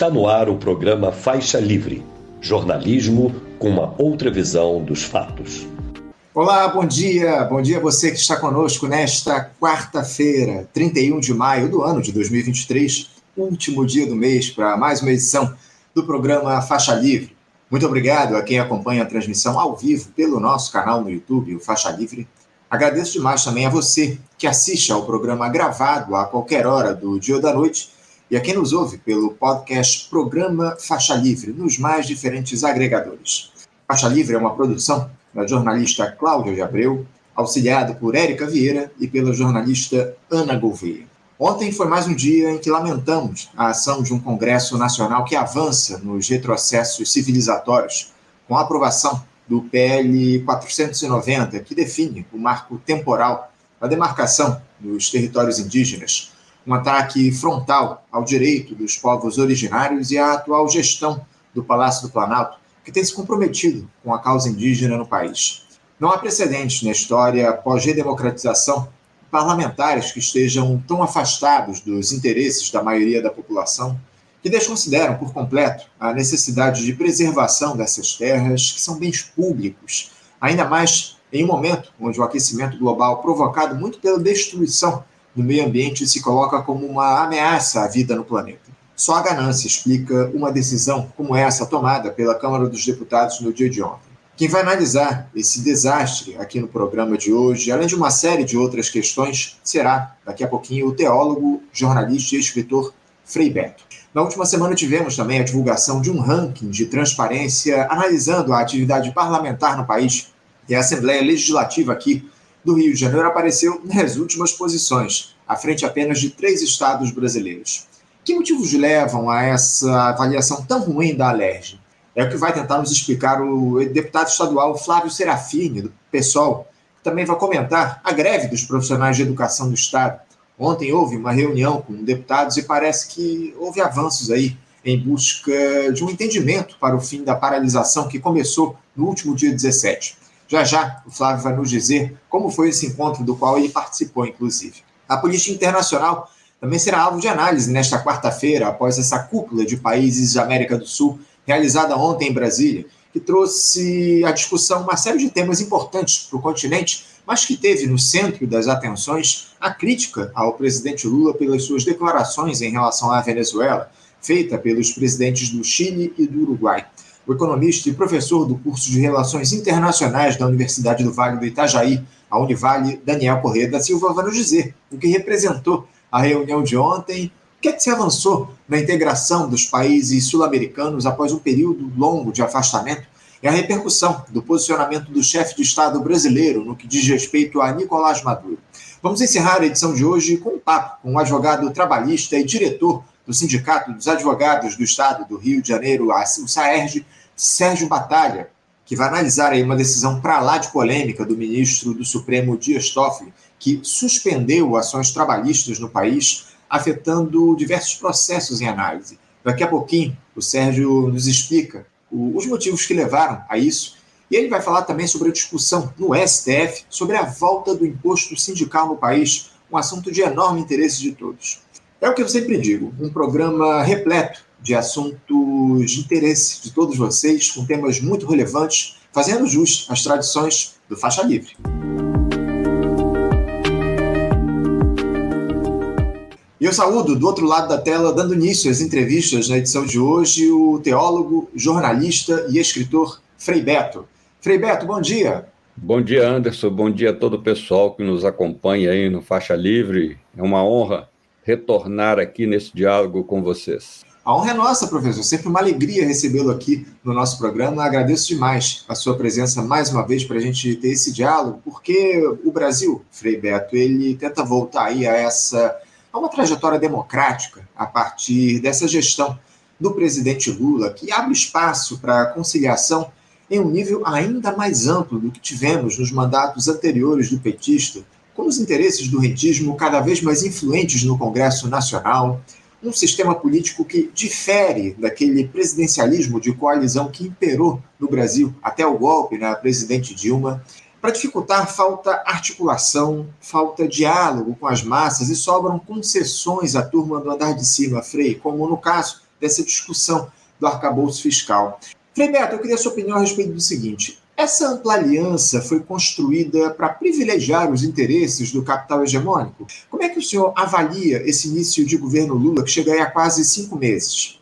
Está no ar o programa Faixa Livre jornalismo com uma outra visão dos fatos. Olá, bom dia. Bom dia a você que está conosco nesta quarta-feira, 31 de maio do ano de 2023, último dia do mês para mais uma edição do programa Faixa Livre. Muito obrigado a quem acompanha a transmissão ao vivo pelo nosso canal no YouTube, o Faixa Livre. Agradeço demais também a você que assiste ao programa gravado a qualquer hora do dia ou da noite e a quem nos ouve pelo podcast Programa Faixa Livre, nos mais diferentes agregadores. Faixa Livre é uma produção da jornalista Cláudia de Abreu, auxiliada por Érica Vieira e pela jornalista Ana Gouveia. Ontem foi mais um dia em que lamentamos a ação de um Congresso Nacional que avança nos retrocessos civilizatórios, com a aprovação do PL 490, que define o marco temporal da demarcação dos territórios indígenas um ataque frontal ao direito dos povos originários e à atual gestão do Palácio do Planalto, que tem se comprometido com a causa indígena no país. Não há precedentes na história pós-redemocratização parlamentares que estejam tão afastados dos interesses da maioria da população que desconsideram por completo a necessidade de preservação dessas terras, que são bens públicos, ainda mais em um momento onde o aquecimento global, provocado muito pela destruição no meio ambiente se coloca como uma ameaça à vida no planeta. Só a ganância explica uma decisão como essa tomada pela Câmara dos Deputados no dia de ontem. Quem vai analisar esse desastre aqui no programa de hoje, além de uma série de outras questões, será, daqui a pouquinho, o teólogo, jornalista e escritor Frei Beto. Na última semana tivemos também a divulgação de um ranking de transparência analisando a atividade parlamentar no país e a Assembleia Legislativa aqui do Rio de Janeiro apareceu nas últimas posições, à frente apenas de três estados brasileiros. Que motivos levam a essa avaliação tão ruim da Alerj? É o que vai tentar nos explicar o deputado estadual Flávio Serafini, do PSOL, que também vai comentar a greve dos profissionais de educação do Estado. Ontem houve uma reunião com deputados e parece que houve avanços aí em busca de um entendimento para o fim da paralisação que começou no último dia 17. Já já o Flávio vai nos dizer como foi esse encontro do qual ele participou, inclusive. A política internacional também será alvo de análise nesta quarta-feira, após essa cúpula de países da América do Sul, realizada ontem em Brasília, que trouxe à discussão uma série de temas importantes para o continente, mas que teve no centro das atenções a crítica ao presidente Lula pelas suas declarações em relação à Venezuela, feita pelos presidentes do Chile e do Uruguai. O economista e professor do curso de Relações Internacionais da Universidade do Vale do Itajaí, a Univale, Daniel Corrêa da Silva, vai nos dizer o que representou a reunião de ontem, o que, é que se avançou na integração dos países sul-americanos após um período longo de afastamento e a repercussão do posicionamento do chefe de Estado brasileiro no que diz respeito a Nicolás Maduro. Vamos encerrar a edição de hoje com um papo com o advogado trabalhista e diretor do Sindicato dos Advogados do Estado do Rio de Janeiro, o SAERJ, Sérgio Batalha, que vai analisar aí uma decisão para lá de polêmica do ministro do Supremo Dias Toffoli, que suspendeu ações trabalhistas no país, afetando diversos processos em análise. Daqui a pouquinho, o Sérgio nos explica os motivos que levaram a isso. E ele vai falar também sobre a discussão no STF sobre a volta do imposto sindical no país, um assunto de enorme interesse de todos. É o que eu sempre digo, um programa repleto de assuntos de interesse de todos vocês, com temas muito relevantes, fazendo jus às tradições do Faixa Livre. E eu saúdo do outro lado da tela, dando início às entrevistas na edição de hoje, o teólogo, jornalista e escritor Frei Beto. Frei Beto, bom dia. Bom dia, Anderson. Bom dia a todo o pessoal que nos acompanha aí no Faixa Livre. É uma honra retornar aqui nesse diálogo com vocês. A honra é nossa, professor. Sempre uma alegria recebê-lo aqui no nosso programa. Agradeço demais a sua presença mais uma vez para a gente ter esse diálogo, porque o Brasil, Frei Beto, ele tenta voltar aí a essa a uma trajetória democrática a partir dessa gestão do presidente Lula, que abre espaço para a conciliação em um nível ainda mais amplo do que tivemos nos mandatos anteriores do petista, com os interesses do rentismo cada vez mais influentes no Congresso Nacional, um sistema político que difere daquele presidencialismo de coalizão que imperou no Brasil até o golpe na presidente Dilma. Para dificultar, falta articulação, falta diálogo com as massas e sobram concessões à turma do andar de cima, Frei, como no caso dessa discussão do arcabouço fiscal. Frei Beto, eu queria a sua opinião a respeito do seguinte: essa ampla aliança foi construída para privilegiar os interesses do capital hegemônico? Como é que o senhor avalia esse início de governo Lula, que chega aí a quase cinco meses?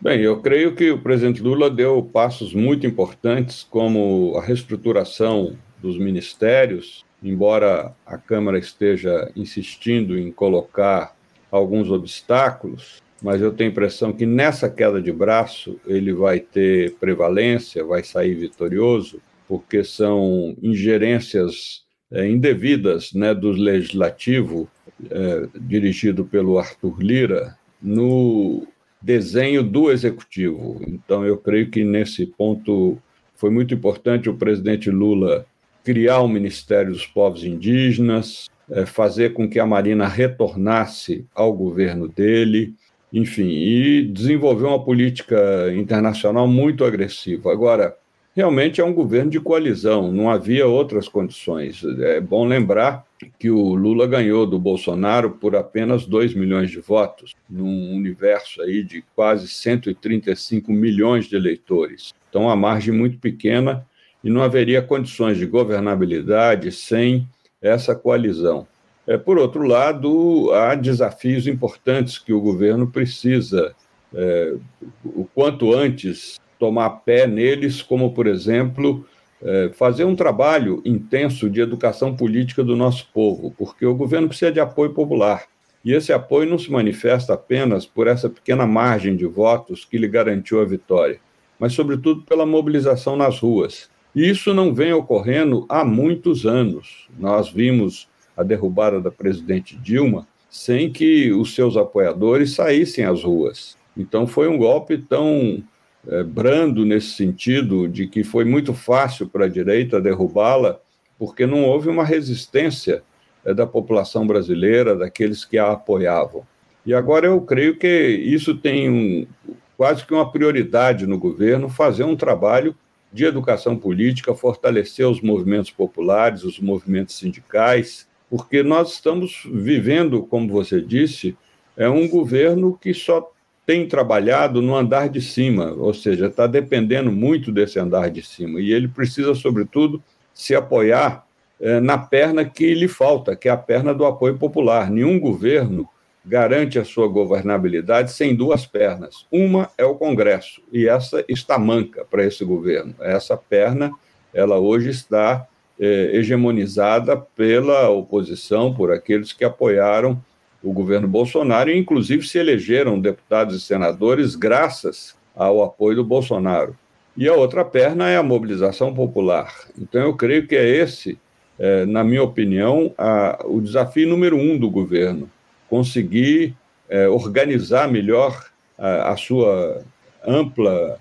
Bem, eu creio que o presidente Lula deu passos muito importantes, como a reestruturação dos ministérios, embora a Câmara esteja insistindo em colocar alguns obstáculos, mas eu tenho a impressão que nessa queda de braço ele vai ter prevalência, vai sair vitorioso, porque são ingerências é, indevidas né, do legislativo, é, dirigido pelo Arthur Lira, no desenho do executivo. Então, eu creio que nesse ponto foi muito importante o presidente Lula criar o Ministério dos Povos Indígenas, é, fazer com que a Marina retornasse ao governo dele, enfim, e desenvolver uma política internacional muito agressiva. Agora, realmente é um governo de coalizão, não havia outras condições. É bom lembrar que o Lula ganhou do Bolsonaro por apenas 2 milhões de votos, num universo aí de quase 135 milhões de eleitores. Então, a margem muito pequena e não haveria condições de governabilidade sem essa coalizão. É, por outro lado, há desafios importantes que o governo precisa, é, o quanto antes, tomar pé neles, como, por exemplo, é, fazer um trabalho intenso de educação política do nosso povo, porque o governo precisa de apoio popular. E esse apoio não se manifesta apenas por essa pequena margem de votos que lhe garantiu a vitória, mas, sobretudo, pela mobilização nas ruas. E isso não vem ocorrendo há muitos anos. Nós vimos a derrubada da presidente Dilma sem que os seus apoiadores saíssem às ruas. Então foi um golpe tão é, brando nesse sentido de que foi muito fácil para a direita derrubá-la, porque não houve uma resistência é, da população brasileira, daqueles que a apoiavam. E agora eu creio que isso tem um, quase que uma prioridade no governo fazer um trabalho de educação política, fortalecer os movimentos populares, os movimentos sindicais, porque nós estamos vivendo, como você disse, é um governo que só tem trabalhado no andar de cima, ou seja, está dependendo muito desse andar de cima. E ele precisa, sobretudo, se apoiar é, na perna que lhe falta, que é a perna do apoio popular. Nenhum governo garante a sua governabilidade sem duas pernas. Uma é o Congresso, e essa está manca para esse governo. Essa perna, ela hoje está é, hegemonizada pela oposição, por aqueles que apoiaram o governo Bolsonaro e, inclusive, se elegeram deputados e senadores graças ao apoio do Bolsonaro. E a outra perna é a mobilização popular. Então, eu creio que é esse, é, na minha opinião, a, o desafio número um do governo: conseguir é, organizar melhor a, a sua ampla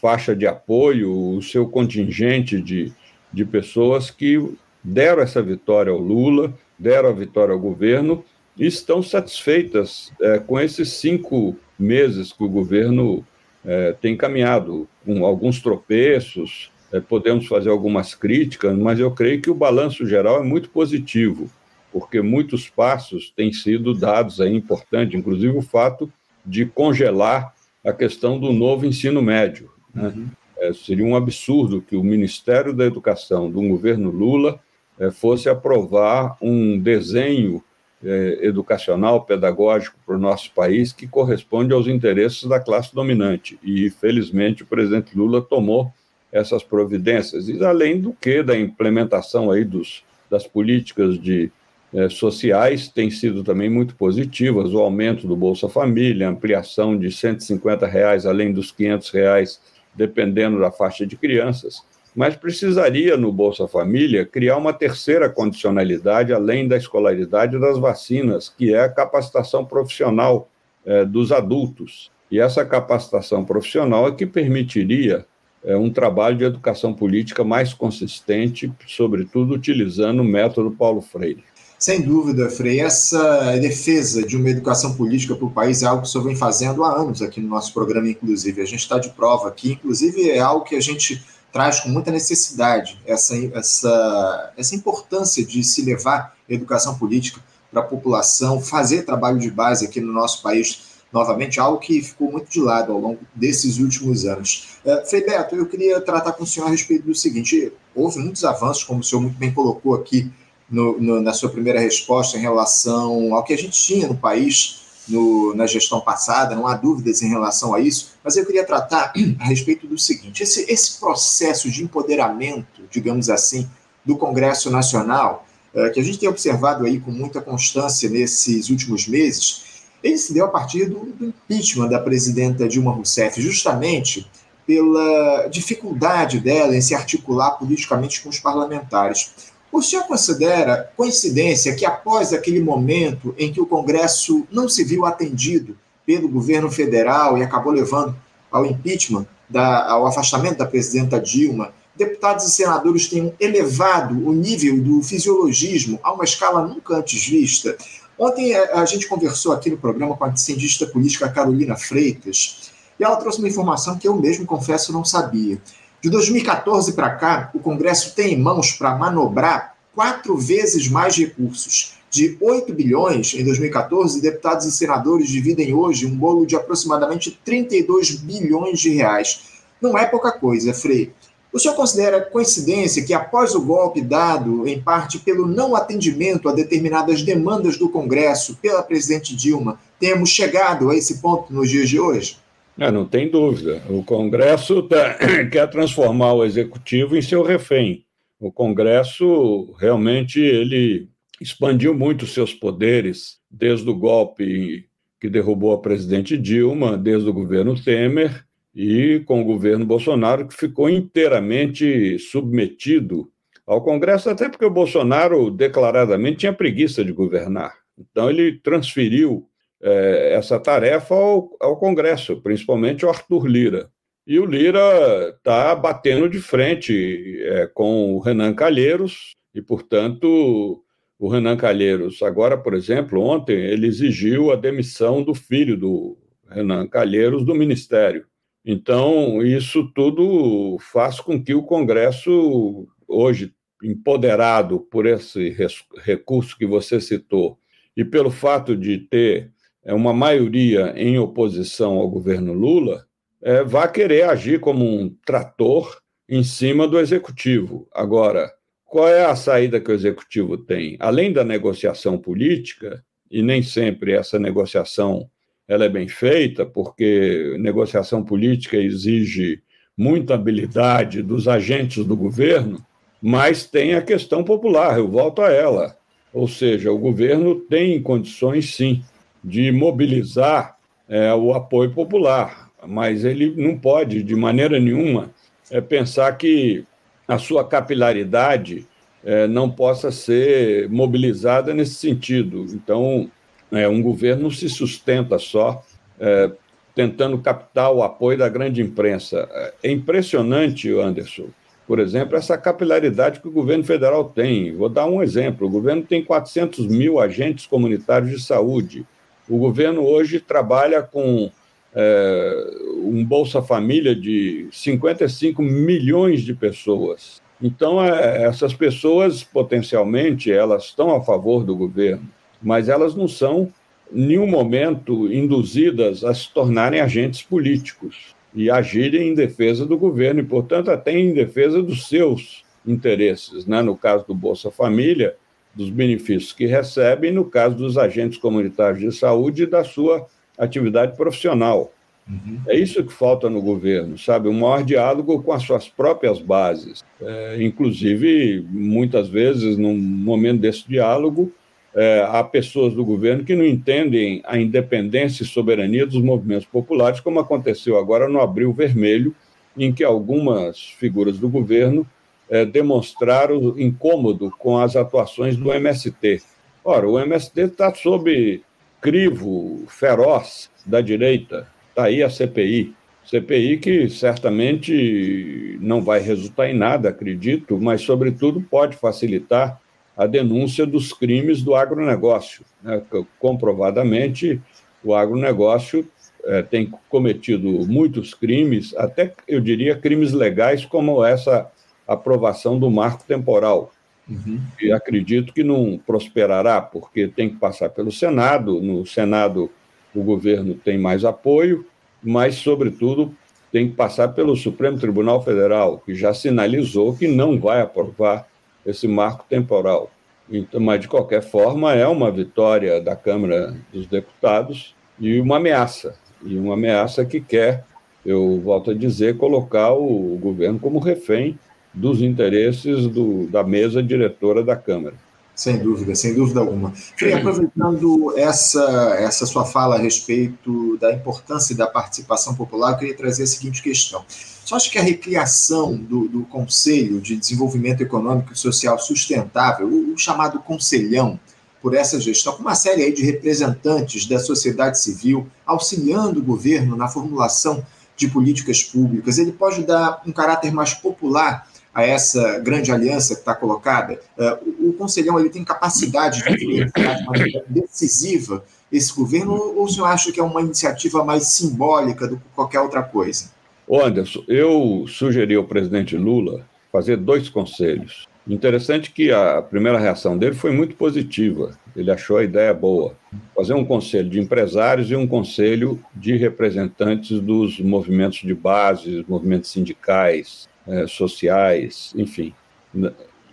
faixa de apoio, o seu contingente de, de pessoas que deram essa vitória ao Lula, deram a vitória ao governo e estão satisfeitas é, com esses cinco meses que o governo é, tem caminhado, com alguns tropeços, é, podemos fazer algumas críticas, mas eu creio que o balanço geral é muito positivo, porque muitos passos têm sido dados aí importantes, inclusive o fato de congelar a questão do novo ensino médio. Né? Uhum. É, seria um absurdo que o Ministério da Educação do governo Lula é, fosse aprovar um desenho é, educacional, pedagógico para o nosso país que corresponde aos interesses da classe dominante. E, felizmente, o presidente Lula tomou essas providências. E, além do que, da implementação aí dos, das políticas de é, sociais têm sido também muito positivas, o aumento do Bolsa Família, ampliação de 150 reais, além dos 500 reais dependendo da faixa de crianças, mas precisaria, no Bolsa Família, criar uma terceira condicionalidade, além da escolaridade das vacinas, que é a capacitação profissional é, dos adultos. E essa capacitação profissional é que permitiria é, um trabalho de educação política mais consistente, sobretudo utilizando o método Paulo Freire. Sem dúvida, Frei, essa defesa de uma educação política para o país é algo que o senhor vem fazendo há anos aqui no nosso programa, inclusive. A gente está de prova aqui, inclusive é algo que a gente traz com muita necessidade, essa, essa, essa importância de se levar educação política para a população, fazer trabalho de base aqui no nosso país novamente, algo que ficou muito de lado ao longo desses últimos anos. Uh, Frei Beto, eu queria tratar com o senhor a respeito do seguinte: houve muitos avanços, como o senhor muito bem colocou aqui no, no, na sua primeira resposta, em relação ao que a gente tinha no país no, na gestão passada, não há dúvidas em relação a isso, mas eu queria tratar a respeito do seguinte: esse, esse processo de empoderamento, digamos assim, do Congresso Nacional, uh, que a gente tem observado aí com muita constância nesses últimos meses, ele se deu a partir do, do impeachment da presidenta Dilma Rousseff, justamente pela dificuldade dela em se articular politicamente com os parlamentares. O senhor considera coincidência que, após aquele momento em que o Congresso não se viu atendido pelo governo federal e acabou levando ao impeachment, da, ao afastamento da presidenta Dilma, deputados e senadores tenham elevado o nível do fisiologismo a uma escala nunca antes vista? Ontem a gente conversou aqui no programa com a cientista política Carolina Freitas e ela trouxe uma informação que eu mesmo confesso não sabia. De 2014 para cá, o Congresso tem em mãos para manobrar quatro vezes mais recursos. De 8 bilhões em 2014, deputados e senadores dividem hoje um bolo de aproximadamente 32 bilhões de reais. Não é pouca coisa, Frei. O senhor considera coincidência que, após o golpe dado, em parte pelo não atendimento a determinadas demandas do Congresso pela presidente Dilma, temos chegado a esse ponto nos dias de hoje? É, não tem dúvida. O Congresso tá, quer transformar o Executivo em seu refém. O Congresso realmente ele expandiu muito seus poderes desde o golpe que derrubou a presidente Dilma, desde o governo Temer, e com o governo Bolsonaro, que ficou inteiramente submetido ao Congresso, até porque o Bolsonaro declaradamente tinha preguiça de governar. Então, ele transferiu é, essa tarefa ao, ao, Congresso, principalmente ao Arthur Lira. E o Lira está batendo de frente é, com o Renan Calheiros, e, portanto, o Renan Calheiros, agora, por exemplo, ontem, ele exigiu a demissão do filho do Renan Calheiros do Ministério. Então, isso tudo faz com que o Congresso, hoje empoderado por esse recurso que você citou, e pelo fato de ter uma maioria em oposição ao governo Lula, é, vá querer agir como um trator em cima do executivo. Agora, qual é a saída que o executivo tem? Além da negociação política, e nem sempre essa negociação ela é bem feita, porque negociação política exige muita habilidade dos agentes do governo, mas tem a questão popular, eu volto a ela. Ou seja, o governo tem condições, sim, de mobilizar é, o apoio popular, mas ele não pode, de maneira nenhuma, é, pensar que a sua capilaridade é, não possa ser mobilizada nesse sentido. Então, é, um governo se sustenta só é, tentando captar o apoio da grande imprensa. É impressionante, Anderson, por exemplo, essa capilaridade que o governo federal tem. Vou dar um exemplo: o governo tem 400 mil agentes comunitários de saúde. O governo hoje trabalha com é, um Bolsa Família de 55 milhões de pessoas. Então, é, essas pessoas, potencialmente, elas estão a favor do governo mas elas não são, em nenhum momento, induzidas a se tornarem agentes políticos e agirem em defesa do governo, e, portanto, até em defesa dos seus interesses. Né? No caso do Bolsa Família, dos benefícios que recebem, no caso dos agentes comunitários de saúde e da sua atividade profissional. Uhum. É isso que falta no governo, sabe? Um maior diálogo com as suas próprias bases. É, inclusive, muitas vezes, num momento desse diálogo, é, há pessoas do governo que não entendem a independência e soberania dos movimentos populares, como aconteceu agora no Abril Vermelho, em que algumas figuras do governo é, demonstraram incômodo com as atuações do MST. Ora, o MST está sob crivo feroz da direita, está aí a CPI. CPI que certamente não vai resultar em nada, acredito, mas, sobretudo, pode facilitar a denúncia dos crimes do agronegócio. Né? Comprovadamente, o agronegócio é, tem cometido muitos crimes, até eu diria crimes legais, como essa aprovação do marco temporal. Uhum. E acredito que não prosperará, porque tem que passar pelo Senado. No Senado o governo tem mais apoio, mas, sobretudo, tem que passar pelo Supremo Tribunal Federal, que já sinalizou que não vai aprovar esse marco temporal. Então, mas, de qualquer forma, é uma vitória da Câmara dos Deputados e uma ameaça. E uma ameaça que quer, eu volto a dizer, colocar o governo como refém dos interesses do, da mesa diretora da Câmara. Sem dúvida, sem dúvida alguma. Frei, aproveitando essa, essa sua fala a respeito da importância da participação popular, eu queria trazer a seguinte questão. Você acha que a recriação do, do Conselho de Desenvolvimento Econômico e Social Sustentável, o, o chamado Conselhão, por essa gestão, com uma série de representantes da sociedade civil, auxiliando o governo na formulação de políticas públicas, ele pode dar um caráter mais popular a essa grande aliança que está colocada, uh, o, Conselhão ele tem capacidade de influenciar de maneira decisiva esse governo, ou o senhor acha que é uma iniciativa mais simbólica do que qualquer outra coisa? Anderson, eu sugeri ao presidente Lula fazer dois conselhos. Interessante que a primeira reação dele foi muito positiva. Ele achou a ideia boa. Fazer um conselho de empresários e um conselho de representantes dos movimentos de base, movimentos sindicais, é, sociais, enfim.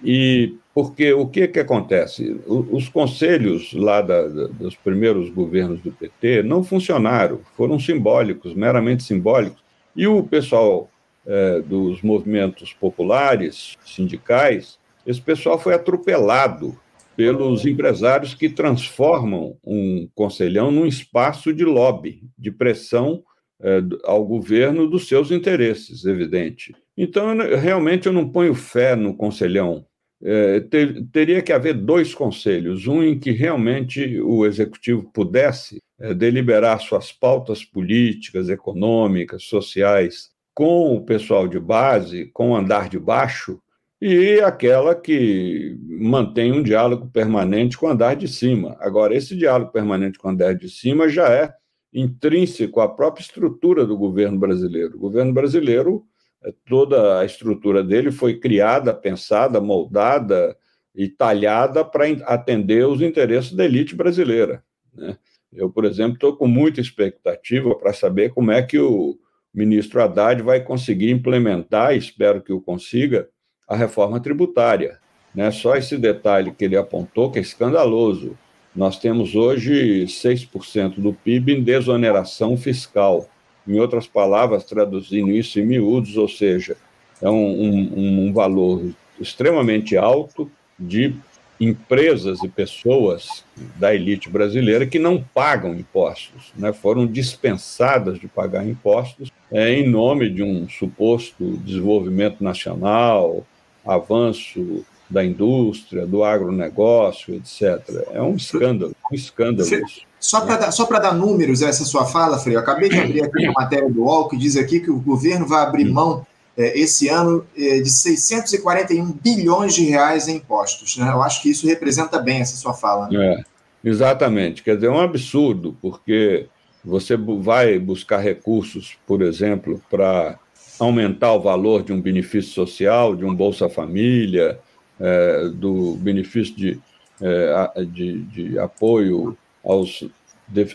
E porque o que, que acontece? Os conselhos lá da, da, dos primeiros governos do PT não funcionaram, foram simbólicos, meramente simbólicos. E o pessoal é, dos movimentos populares, sindicais, esse pessoal foi atropelado pelos empresários que transformam um conselhão num espaço de lobby, de pressão ao governo dos seus interesses, evidente. Então, realmente, eu não ponho fé no conselhão. É, ter, teria que haver dois conselhos: um em que realmente o executivo pudesse é, deliberar suas pautas políticas, econômicas, sociais com o pessoal de base, com o andar de baixo, e aquela que mantém um diálogo permanente com o andar de cima. Agora, esse diálogo permanente com o andar de cima já é intrínseco à própria estrutura do governo brasileiro. O governo brasileiro toda a estrutura dele foi criada, pensada, moldada e talhada para atender os interesses da elite brasileira. Né? Eu, por exemplo, estou com muita expectativa para saber como é que o ministro Haddad vai conseguir implementar, espero que o consiga, a reforma tributária. Né? Só esse detalhe que ele apontou, que é escandaloso. Nós temos hoje 6% do PIB em desoneração fiscal. Em outras palavras, traduzindo isso em miúdos, ou seja, é um, um, um valor extremamente alto de empresas e pessoas da elite brasileira que não pagam impostos, né? foram dispensadas de pagar impostos é, em nome de um suposto desenvolvimento nacional, avanço da indústria, do agronegócio, etc. É um escândalo, um escândalo isso. Só para dar, só dar números a essa sua fala, Frei, eu acabei de abrir aqui uma matéria do UOL que diz aqui que o governo vai abrir mão é, esse ano é, de 641 bilhões de reais em impostos. Né? Eu acho que isso representa bem essa sua fala. Né? É, exatamente. Quer dizer, é um absurdo, porque você vai buscar recursos, por exemplo, para aumentar o valor de um benefício social, de um Bolsa Família, é, do benefício de, é, de, de apoio aos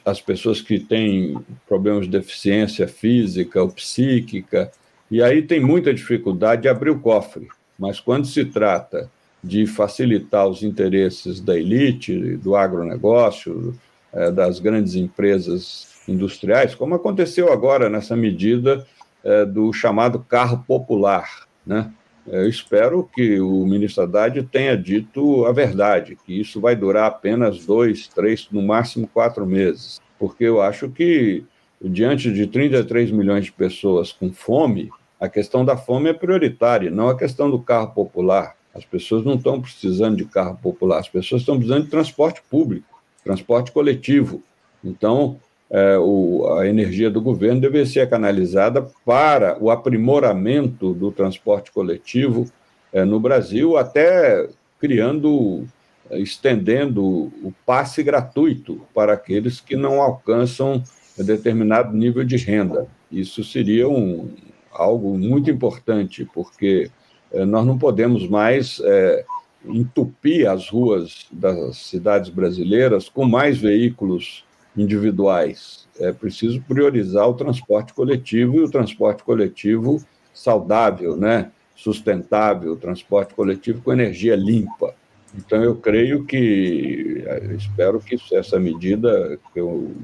as pessoas que têm problemas de deficiência física ou psíquica, e aí tem muita dificuldade de abrir o cofre. Mas quando se trata de facilitar os interesses da elite, do agronegócio, é, das grandes empresas industriais, como aconteceu agora nessa medida é, do chamado carro popular, né? Eu espero que o ministro Haddad tenha dito a verdade, que isso vai durar apenas dois, três, no máximo quatro meses, porque eu acho que, diante de 33 milhões de pessoas com fome, a questão da fome é prioritária, não a questão do carro popular. As pessoas não estão precisando de carro popular, as pessoas estão precisando de transporte público, transporte coletivo. Então, é, o, a energia do governo deveria ser canalizada para o aprimoramento do transporte coletivo é, no Brasil, até criando, estendendo o passe gratuito para aqueles que não alcançam determinado nível de renda. Isso seria um, algo muito importante, porque é, nós não podemos mais é, entupir as ruas das cidades brasileiras com mais veículos individuais. É preciso priorizar o transporte coletivo e o transporte coletivo saudável, né? sustentável, transporte coletivo com energia limpa. Então, eu creio que, espero que essa medida, que eu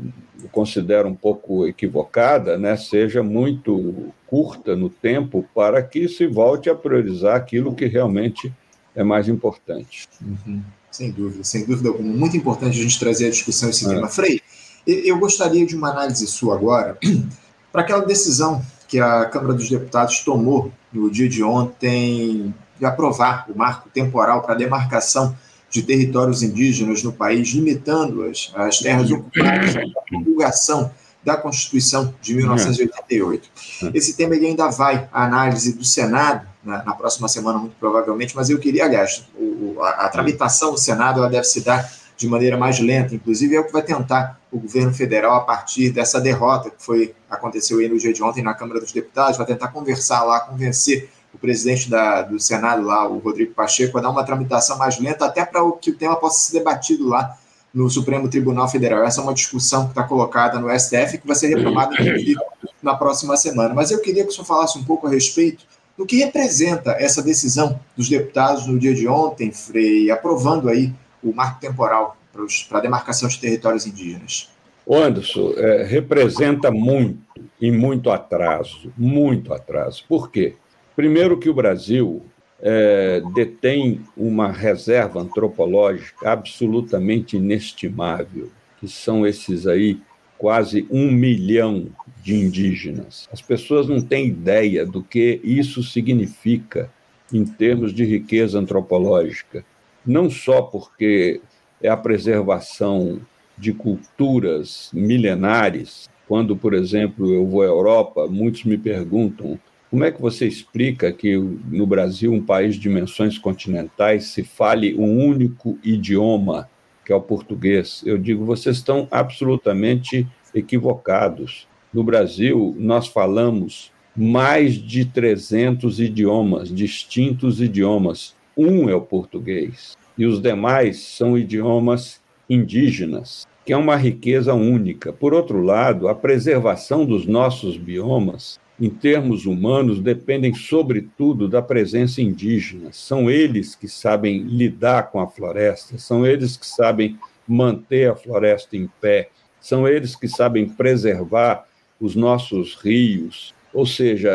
considero um pouco equivocada, né, seja muito curta no tempo para que se volte a priorizar aquilo que realmente é mais importante. Uhum. Sem dúvida, sem dúvida alguma. Muito importante a gente trazer a discussão esse é. tema. Frei, eu gostaria de uma análise sua agora para aquela decisão que a Câmara dos Deputados tomou no dia de ontem de aprovar o marco temporal para a demarcação de territórios indígenas no país, limitando-as às terras ocupadas, a divulgação da Constituição de 1988. Esse tema ele ainda vai à análise do Senado na, na próxima semana, muito provavelmente, mas eu queria, aliás, o, a, a, tramitação do Senado ela deve se dar de maneira mais lenta, inclusive é o que vai tentar o governo federal a partir dessa derrota que foi aconteceu aí no dia de ontem na Câmara dos Deputados, vai tentar conversar lá, convencer o presidente da, do Senado lá, o Rodrigo Pacheco, a dar uma tramitação mais lenta, até para que o tema possa ser debatido lá no Supremo Tribunal Federal. Essa é uma discussão que está colocada no STF que vai ser retomada na próxima semana. Mas eu queria que o senhor falasse um pouco a respeito do que representa essa decisão dos deputados no dia de ontem, Frei, aprovando aí o marco temporal para a demarcação de territórios indígenas. Anderson, é, representa muito e muito atraso, muito atraso. Por quê? Primeiro que o Brasil é, detém uma reserva antropológica absolutamente inestimável, que são esses aí quase um milhão de indígenas. As pessoas não têm ideia do que isso significa em termos de riqueza antropológica, não só porque é a preservação de culturas milenares. Quando, por exemplo, eu vou à Europa, muitos me perguntam como é que você explica que no Brasil, um país de dimensões continentais, se fale um único idioma, que é o português? Eu digo, vocês estão absolutamente equivocados. No Brasil, nós falamos mais de 300 idiomas, distintos idiomas. Um é o português, e os demais são idiomas indígenas, que é uma riqueza única. Por outro lado, a preservação dos nossos biomas em termos humanos, dependem, sobretudo, da presença indígena. São eles que sabem lidar com a floresta, são eles que sabem manter a floresta em pé, são eles que sabem preservar os nossos rios. Ou seja,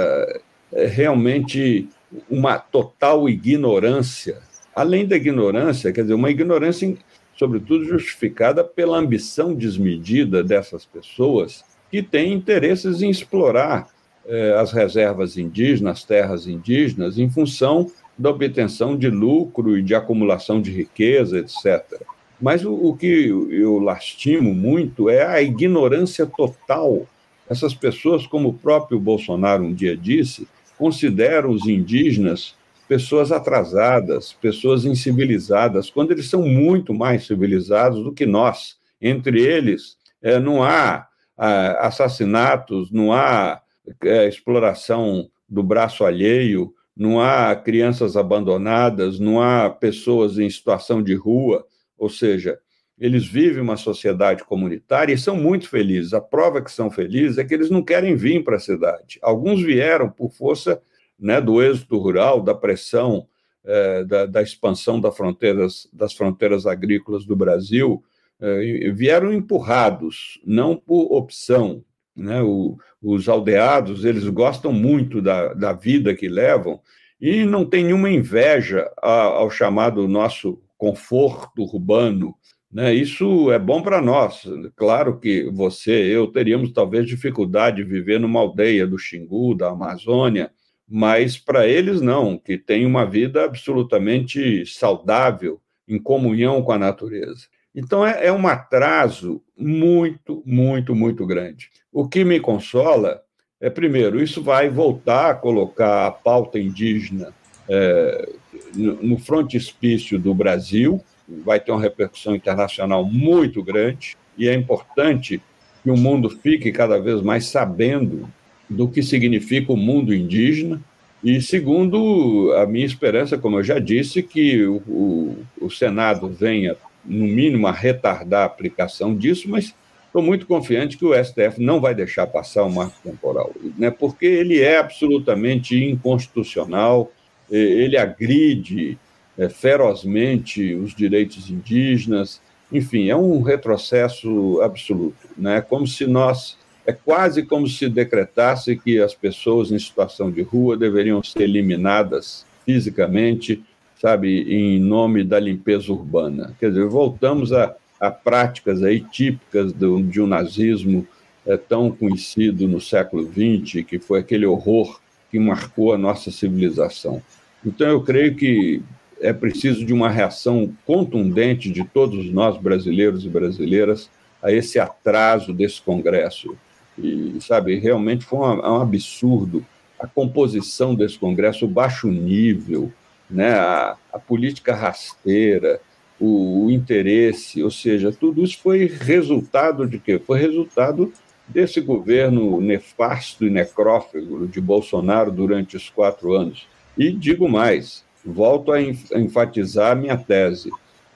é realmente uma total ignorância. Além da ignorância, quer dizer, uma ignorância, sobretudo, justificada pela ambição desmedida dessas pessoas que têm interesses em explorar eh, as reservas indígenas, as terras indígenas, em função da obtenção de lucro e de acumulação de riqueza, etc. Mas o, o, que eu lastimo muito é a ignorância total. Essas pessoas, como o próprio Bolsonaro um dia disse, consideram os indígenas pessoas atrasadas, pessoas incivilizadas, quando eles são muito mais civilizados do que nós. Entre eles, é, não há ah, assassinatos, não há é, exploração do braço alheio, não há crianças abandonadas, não há pessoas em situação de rua, ou seja, eles vivem uma sociedade comunitária e são muito felizes. A prova que são felizes é que eles não querem vir para a cidade. Alguns vieram por força né, do êxito rural, da pressão é, da, da, expansão das fronteiras, das fronteiras agrícolas do Brasil, é, vieram empurrados, não por opção, né? O, os aldeados, eles gostam muito da, da vida que levam e não tem nenhuma inveja ao chamado nosso conforto urbano. Né? Isso é bom para nós. Claro que você, eu teríamos talvez dificuldade de viver numa aldeia do Xingu, da Amazônia, mas para eles não, que tem uma vida absolutamente saudável, em comunhão com a natureza. Então, é, é, um atraso muito, muito, muito grande. O que me consola é, primeiro, isso vai voltar a colocar a pauta indígena é, no, no frontispício do Brasil, vai ter uma repercussão internacional muito grande, e é importante que o mundo fique cada vez mais sabendo do que significa o mundo indígena. E segundo, a minha esperança, como eu já disse, que o, o, o Senado venha no mínimo, a retardar a aplicação disso, mas estou muito confiante que o STF não vai deixar passar o marco temporal, né, porque ele é absolutamente inconstitucional, ele agride é, ferozmente os direitos indígenas, enfim, é um retrocesso absoluto. Né? Como se nós. É quase como se decretasse que as pessoas em situação de rua deveriam ser eliminadas fisicamente, sabe, em nome da limpeza urbana. Quer dizer, voltamos a, a práticas aí típicas do, de um nazismo é, tão conhecido no século XX, que foi aquele horror que marcou a nossa civilização. Então, eu creio que é preciso de uma reação contundente de todos nós, brasileiros e brasileiras, a esse atraso desse Congresso. E, sabe, realmente foi um, um absurdo a composição desse Congresso, o baixo nível, né, a, a política rasteira, o, o, interesse, ou seja, tudo isso foi resultado de quê? Foi resultado desse governo nefasto e necrófago de Bolsonaro durante os quatro anos. E digo mais, volto a enfatizar a minha tese.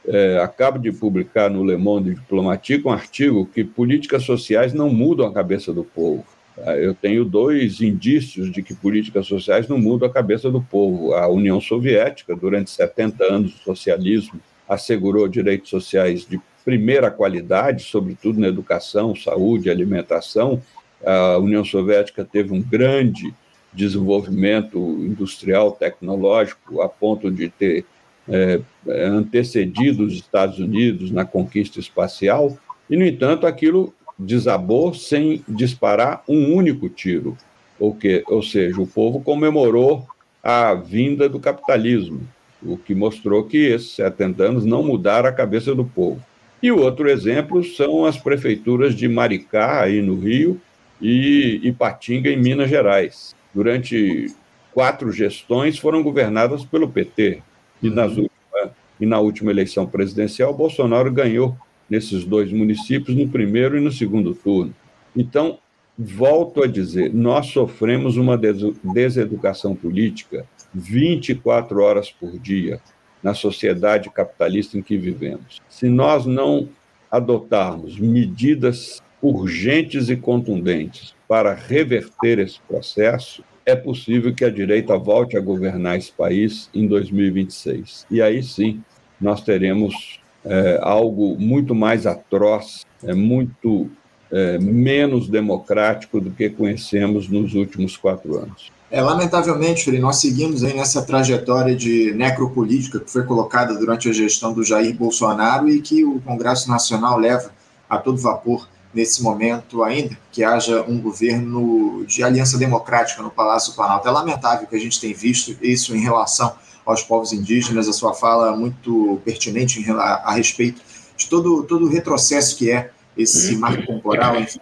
É, acabo de publicar no Le Monde Diplomatique um artigo que políticas sociais não mudam a cabeça do povo. Tá? Eu tenho dois indícios de que políticas sociais não mudam a cabeça do povo. A União Soviética, durante 70 anos, o socialismo assegurou direitos sociais de primeira qualidade, sobretudo na educação, saúde, alimentação. A União Soviética teve um grande desenvolvimento industrial, tecnológico, a ponto de ter é, antecedido os Estados Unidos na conquista espacial, e, no entanto, aquilo desabou sem disparar um único tiro. Ou, que, ou seja, o povo comemorou a vinda do capitalismo, o que mostrou que esses 70 anos não mudaram a cabeça do povo. E o outro exemplo são as prefeituras de Maricá, aí no Rio, e Ipatinga, em Minas Gerais durante quatro gestões, foram governadas pelo PT. E, uhum. nas última, e na última eleição presidencial, Bolsonaro ganhou nesses dois municípios, no primeiro e no segundo turno. Então, volto a dizer, nós sofremos uma deseducação política 24 horas por dia na sociedade capitalista em que vivemos. Se nós não adotarmos medidas urgentes e contundentes para reverter esse processo, é possível que a direita volte a governar esse país em 2026. E aí sim, nós teremos é, algo muito mais atroz, é, muito é, menos democrático do que conhecemos nos últimos quatro anos. É, lamentavelmente, Frei, nós seguimos aí nessa trajetória de necropolítica que foi colocada durante a gestão do Jair Bolsonaro e que o Congresso Nacional leva a todo vapor nesse momento ainda, que haja um governo de aliança democrática no Palácio Planalto. É lamentável que a gente tenha visto isso em relação aos povos indígenas, a sua fala muito pertinente a, respeito de todo, todo o retrocesso que é esse marco temporal. Enfim.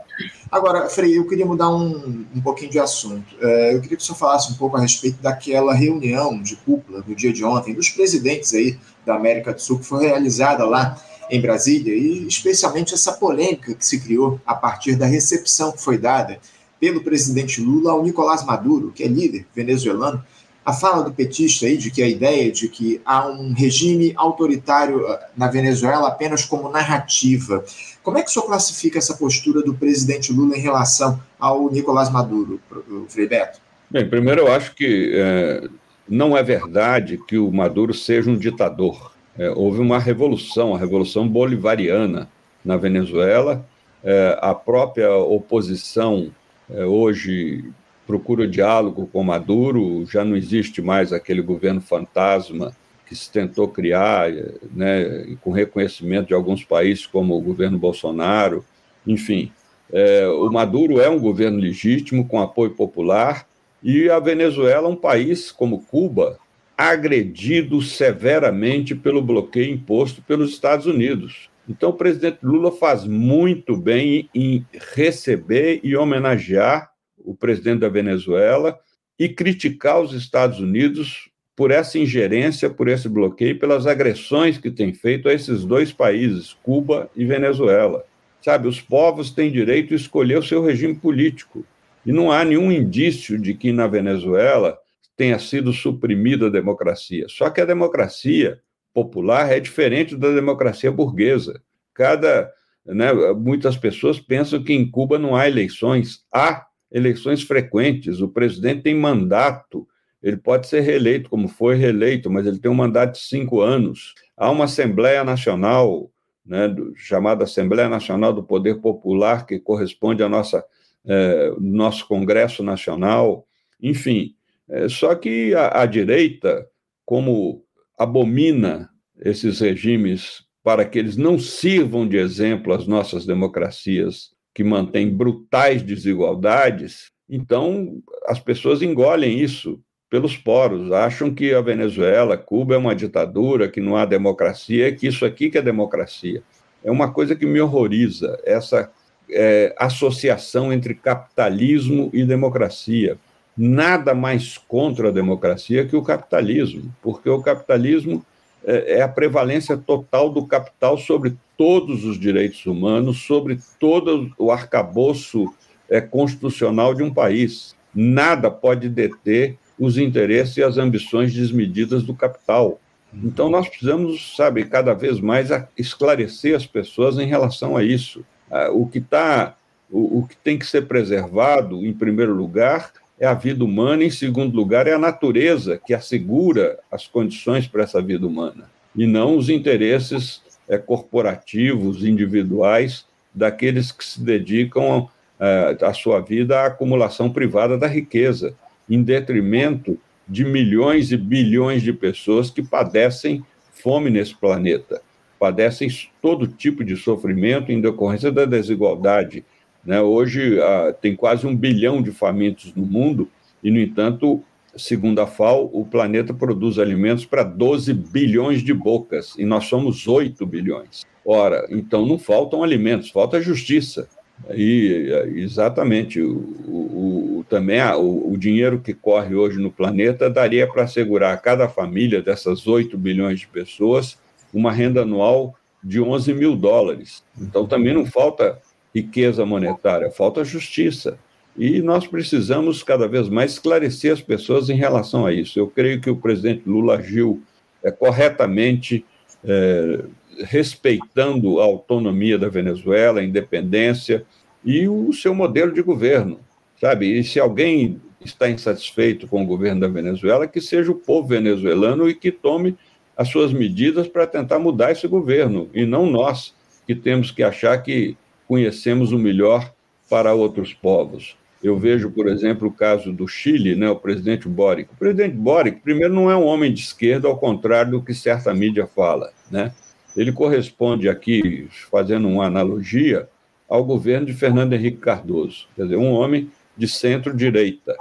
Agora, Frei, eu queria mudar um, um pouquinho de assunto. É, eu queria que o senhor falasse um pouco a respeito daquela reunião de cúpula no dia de ontem, dos presidentes aí da América do Sul, que foi realizada lá em Brasília, e especialmente essa polêmica que se criou a partir da recepção que foi dada pelo presidente Lula ao Nicolás Maduro, que é líder venezuelano, a fala do petista aí de que a ideia de que há um regime autoritário ah, na Venezuela apenas como narrativa. Como é que o senhor classifica essa postura do presidente Lula em relação ao Nicolás Maduro, Frei Beto? Bem, primeiro eu acho que é, não é verdade que o Maduro seja um ditador é, houve uma revolução, a revolução bolivariana na Venezuela. É, a própria oposição é, hoje procura diálogo com Maduro, já não existe mais aquele governo fantasma que se tentou criar, né, com reconhecimento de alguns países, como o governo Bolsonaro. Enfim, é, o Maduro é um governo legítimo, com apoio popular, e a Venezuela é um país como Cuba, agredido severamente pelo bloqueio imposto pelos Estados Unidos. Então, o presidente Lula faz muito bem em receber e homenagear o presidente da Venezuela e criticar os Estados Unidos por essa ingerência, por esse bloqueio, pelas agressões que tem feito a esses dois países, Cuba e Venezuela. Sabe, os povos têm direito a escolher o seu regime político. E não há nenhum indício de que na Venezuela tenha sido suprimida a democracia. Só que a democracia popular é diferente da democracia burguesa. Cada Né? Muitas pessoas pensam que em Cuba não há eleições. Há eleições frequentes. O presidente tem mandato. Ele pode ser reeleito, como foi reeleito, mas ele tem um mandato de cinco anos. Há uma Assembleia Nacional, né, chamada Assembleia Nacional do Poder Popular, que corresponde ao nossa, é, nosso Congresso Nacional. Enfim, é, só que a, a direita, como abomina esses regimes para que eles não sirvam de exemplo às nossas democracias que mantêm brutais desigualdades, então as pessoas engolem isso pelos poros, acham que a Venezuela, Cuba é uma ditadura, que não há democracia, que isso aqui que é democracia. É uma coisa que me horroriza, essa é, associação entre capitalismo e democracia. Nada mais contra a democracia que o capitalismo, porque o capitalismo é, é a prevalência total do capital sobre todos os direitos humanos, sobre todo o arcabouço é, constitucional de um país. Nada pode deter os interesses e as ambições desmedidas do capital. Então, nós precisamos, sabe, cada vez mais esclarecer as pessoas em relação a isso. Ah, o que, tá, o, o que tem que ser preservado, em primeiro lugar, é a vida humana, em segundo lugar, é a natureza que assegura as condições para essa vida humana, e não os interesses é, corporativos, individuais, daqueles que se dedicam é, a sua vida à acumulação privada da riqueza, em detrimento de milhões e bilhões de pessoas que padecem fome nesse planeta, padecem todo tipo de sofrimento em decorrência da desigualdade né? Hoje ah, tem quase um bilhão de famintos no mundo, e, no entanto, segundo a FAO, o planeta produz alimentos para 12 bilhões de bocas, e nós somos 8 bilhões. Ora, então não faltam alimentos, falta justiça. E exatamente, o, o, o também o, o, dinheiro que corre hoje no planeta daria para assegurar a cada família dessas 8 bilhões de pessoas uma renda anual de 11 mil dólares. Então também não falta riqueza monetária, falta justiça. E nós precisamos cada vez mais esclarecer as pessoas em relação a isso. Eu creio que o presidente Lula agiu é, corretamente, é, respeitando a autonomia da Venezuela, a independência e o seu modelo de governo, sabe? E se alguém está insatisfeito com o governo da Venezuela, que seja o povo venezuelano e que tome as suas medidas para tentar mudar esse governo, e não nós, que temos que achar que conhecemos o melhor para outros povos. Eu vejo, por exemplo, o caso do Chile, né, o presidente Boric. O presidente Boric, primeiro, não é um homem de esquerda, ao contrário do que certa mídia fala. Né? Ele corresponde aqui, fazendo uma analogia, ao governo de Fernando Henrique Cardoso, quer dizer, um homem de centro-direita.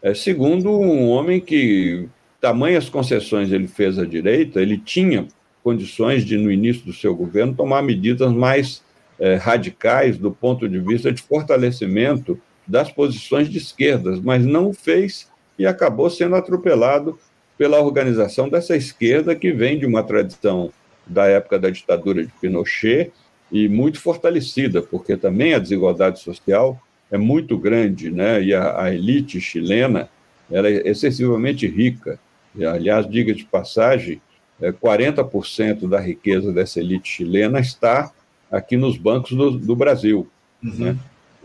É, segundo, um homem que, tamanhas concessões ele fez à direita, ele tinha condições de, no início do seu governo, tomar medidas mais é, radicais do ponto de vista de fortalecimento das posições de esquerdas, mas não o fez e acabou sendo atropelado pela organização dessa esquerda que vem de uma tradição da época da ditadura de Pinochet e muito fortalecida, porque também a desigualdade social é muito grande, né? E a, a elite chilena ela é excessivamente rica. E, aliás, diga de passagem, é, 40% da riqueza dessa elite chilena está aqui nos bancos do, do Brasil. Uhum. Né?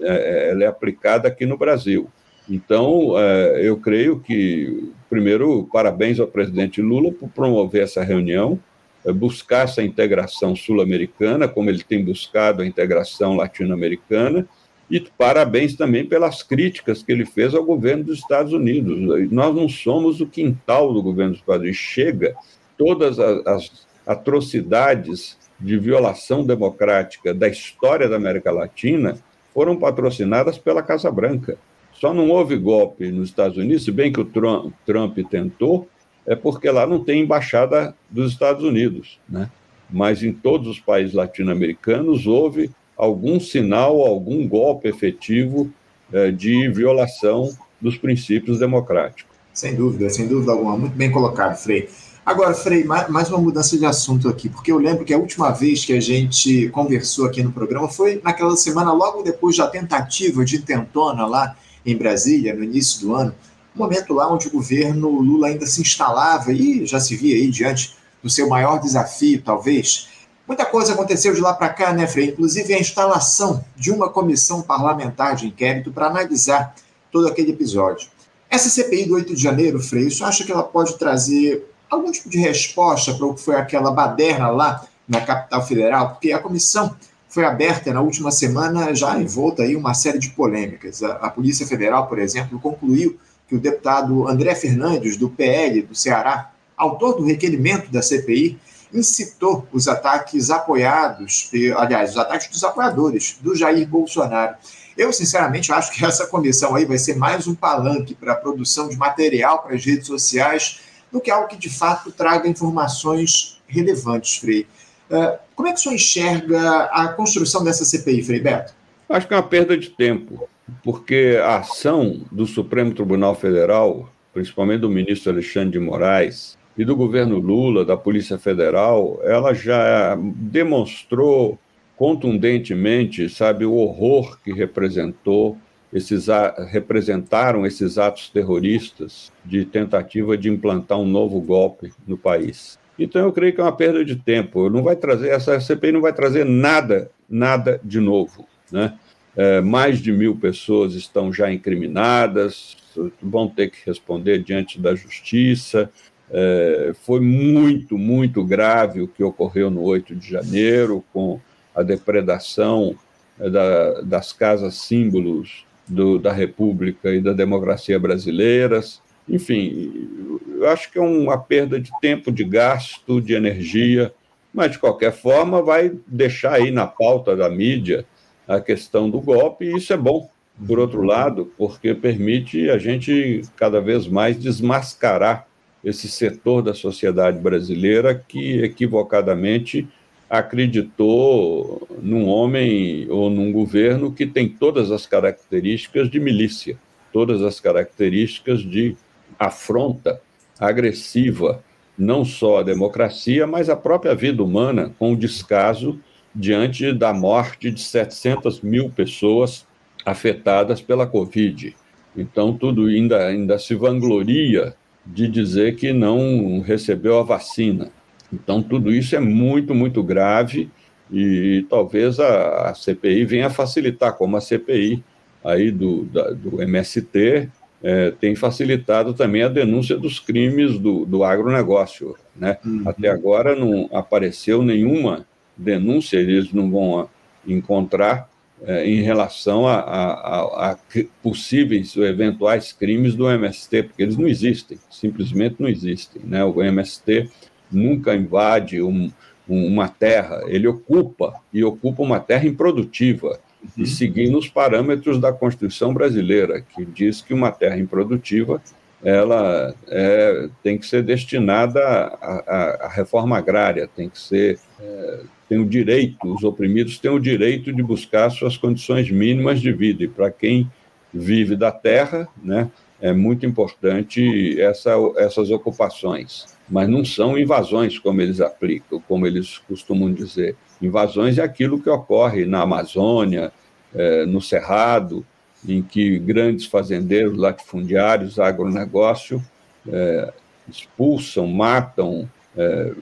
É, é, ela é aplicada aqui no Brasil. Então, é, eu creio que, primeiro, parabéns ao presidente Lula por promover essa reunião, é, buscar essa integração sul-americana, como ele tem buscado a integração latino-americana, e parabéns também pelas críticas que ele fez ao governo dos Estados Unidos. Nós não somos o quintal do governo dos Estados Unidos. Chega todas as, as atrocidades de violação democrática da história da América Latina foram patrocinadas pela Casa Branca. Só não houve golpe nos Estados Unidos, se bem que o Trump, tentou, é porque lá não tem embaixada dos Estados Unidos, né? Mas em todos os países latino-americanos houve algum sinal, algum golpe efetivo é, de violação dos princípios democráticos. Sem dúvida, sem dúvida alguma. Muito bem colocado, Frei. Agora, Frei, mais uma mudança de assunto aqui, porque eu lembro que a última vez que a gente conversou aqui no programa foi naquela semana, logo depois da tentativa de intentona lá em Brasília, no início do ano, um momento lá onde o governo Lula ainda se instalava e já se via aí diante do seu maior desafio, talvez, Muita coisa aconteceu de lá para cá, né, Frei? Inclusive a instalação de uma comissão parlamentar de inquérito para analisar todo aquele episódio. Essa CPI do 8 de janeiro, Frei, você acha que ela pode trazer algum tipo de resposta para o que foi aquela baderna lá na capital federal? Porque a comissão foi aberta na última semana, já envolta aí uma série de polêmicas. A, a Polícia Federal, por exemplo, concluiu que o deputado André Fernandes, do PL do Ceará, autor do requerimento da CPI, incitou os ataques apoiados, aliás, os ataques dos apoiadores do Jair Bolsonaro. Eu, sinceramente, acho que essa comissão aí vai ser mais um palanque para a produção de material para as redes sociais do que algo que, de fato, traga informações relevantes, Frei. Uh, como é que o senhor enxerga a construção dessa CPI, Frei Beto? Acho que é uma perda de tempo, porque a ação do Supremo Tribunal Federal, principalmente do ministro Alexandre de Moraes, e do governo Lula, da Polícia Federal, ela já demonstrou contundentemente, sabe, o horror que representou esses representaram esses atos terroristas de tentativa de implantar um novo golpe no país. Então eu creio que é uma perda de tempo. Não vai trazer essa CPI não vai trazer nada, nada de novo, né? É, mais de mil pessoas estão já incriminadas, vão ter que responder diante da justiça. É, foi muito, muito grave o que ocorreu no 8 de janeiro, com a depredação é, da, das casas símbolos do, da República e da democracia brasileiras. Enfim, eu acho que é uma perda de tempo, de gasto, de energia, mas, de qualquer forma, vai deixar aí na pauta da mídia a questão do golpe, e isso é bom, por outro lado, porque permite a gente cada vez mais desmascarar esse setor da sociedade brasileira que equivocadamente acreditou num homem ou num governo que tem todas as características de milícia, todas as características de afronta agressiva, não só à democracia, mas à própria vida humana, com o descaso diante da morte de 700 mil pessoas afetadas pela Covid. Então, tudo ainda, ainda se vangloria de dizer que não recebeu a vacina. Então, tudo isso é muito, muito grave e talvez a, a CPI venha facilitar, como a CPI aí do, da, do MST é, tem facilitado também a denúncia dos crimes do, do agronegócio. Né? Uhum. Até agora não apareceu nenhuma denúncia, eles não vão encontrar é, em relação a, a, a, possíveis ou eventuais crimes do MST, porque eles não existem, simplesmente não existem. Né? O MST nunca invade um, um, uma terra, ele ocupa, e ocupa uma terra improdutiva, uhum. e seguindo os parâmetros da Constituição brasileira, que diz que uma terra improdutiva ela é, tem que ser destinada à, à, reforma agrária, tem que ser é, tem o direito, os oprimidos têm o direito de buscar suas condições mínimas de vida. E para quem vive da terra, né, é muito importante essa, essas ocupações. Mas não são invasões, como eles aplicam, como eles costumam dizer. Invasões é aquilo que ocorre na Amazônia, é, no Cerrado, em que grandes fazendeiros, latifundiários, agronegócio, é, expulsam, matam, é,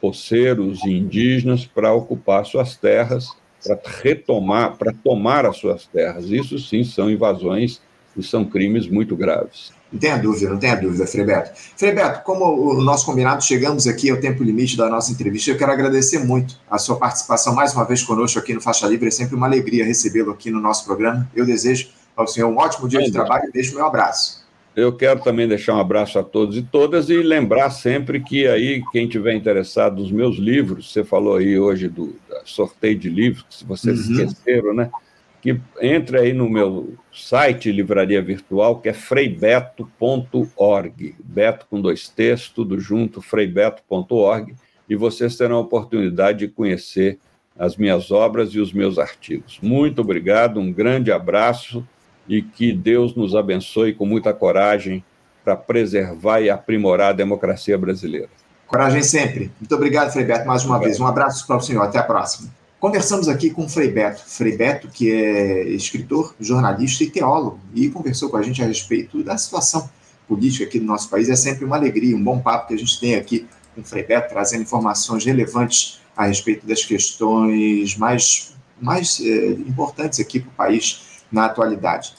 poceiros e indígenas para ocupar suas terras, para retomar, para tomar as suas terras. Isso sim são invasões e são crimes muito graves. Não tenha dúvida, não tenha dúvida, Frebeto. Frebeto, como o nosso combinado, chegamos aqui ao tempo limite da nossa entrevista. Eu quero agradecer muito a sua participação mais uma vez conosco aqui no Faixa Livre. É sempre uma alegria recebê-lo aqui no nosso programa. Eu desejo ao senhor um ótimo dia de trabalho e deixo meu abraço. Eu quero também deixar um abraço a todos e todas e lembrar sempre que aí, quem tiver interessado nos meus livros, você falou aí hoje do sorteio de livros, se vocês uhum. esqueceram, né? Que entre aí no meu site, livraria virtual, que é freibeto.org. Beto com dois T's, tudo junto, freibeto.org, e vocês terão a oportunidade de conhecer as minhas obras e os meus artigos. Muito obrigado, um grande abraço e que Deus nos abençoe com muita coragem para preservar e aprimorar a democracia brasileira. Coragem sempre. Muito obrigado, Frei Beto, mais uma vez. Um abraço para o senhor. Até a próxima. Conversamos aqui com Frei Beto. Frei Beto, que é escritor, jornalista e teólogo, e conversou com a gente a respeito da situação política aqui no nosso país. É sempre uma alegria, um bom papo que a gente tem aqui com Frei Beto, trazendo informações relevantes a respeito das questões mais, mais é, importantes aqui para o país na atualidade.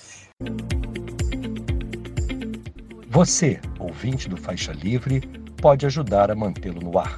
Você, ouvinte do Faixa Livre, pode ajudar a mantê-lo no ar.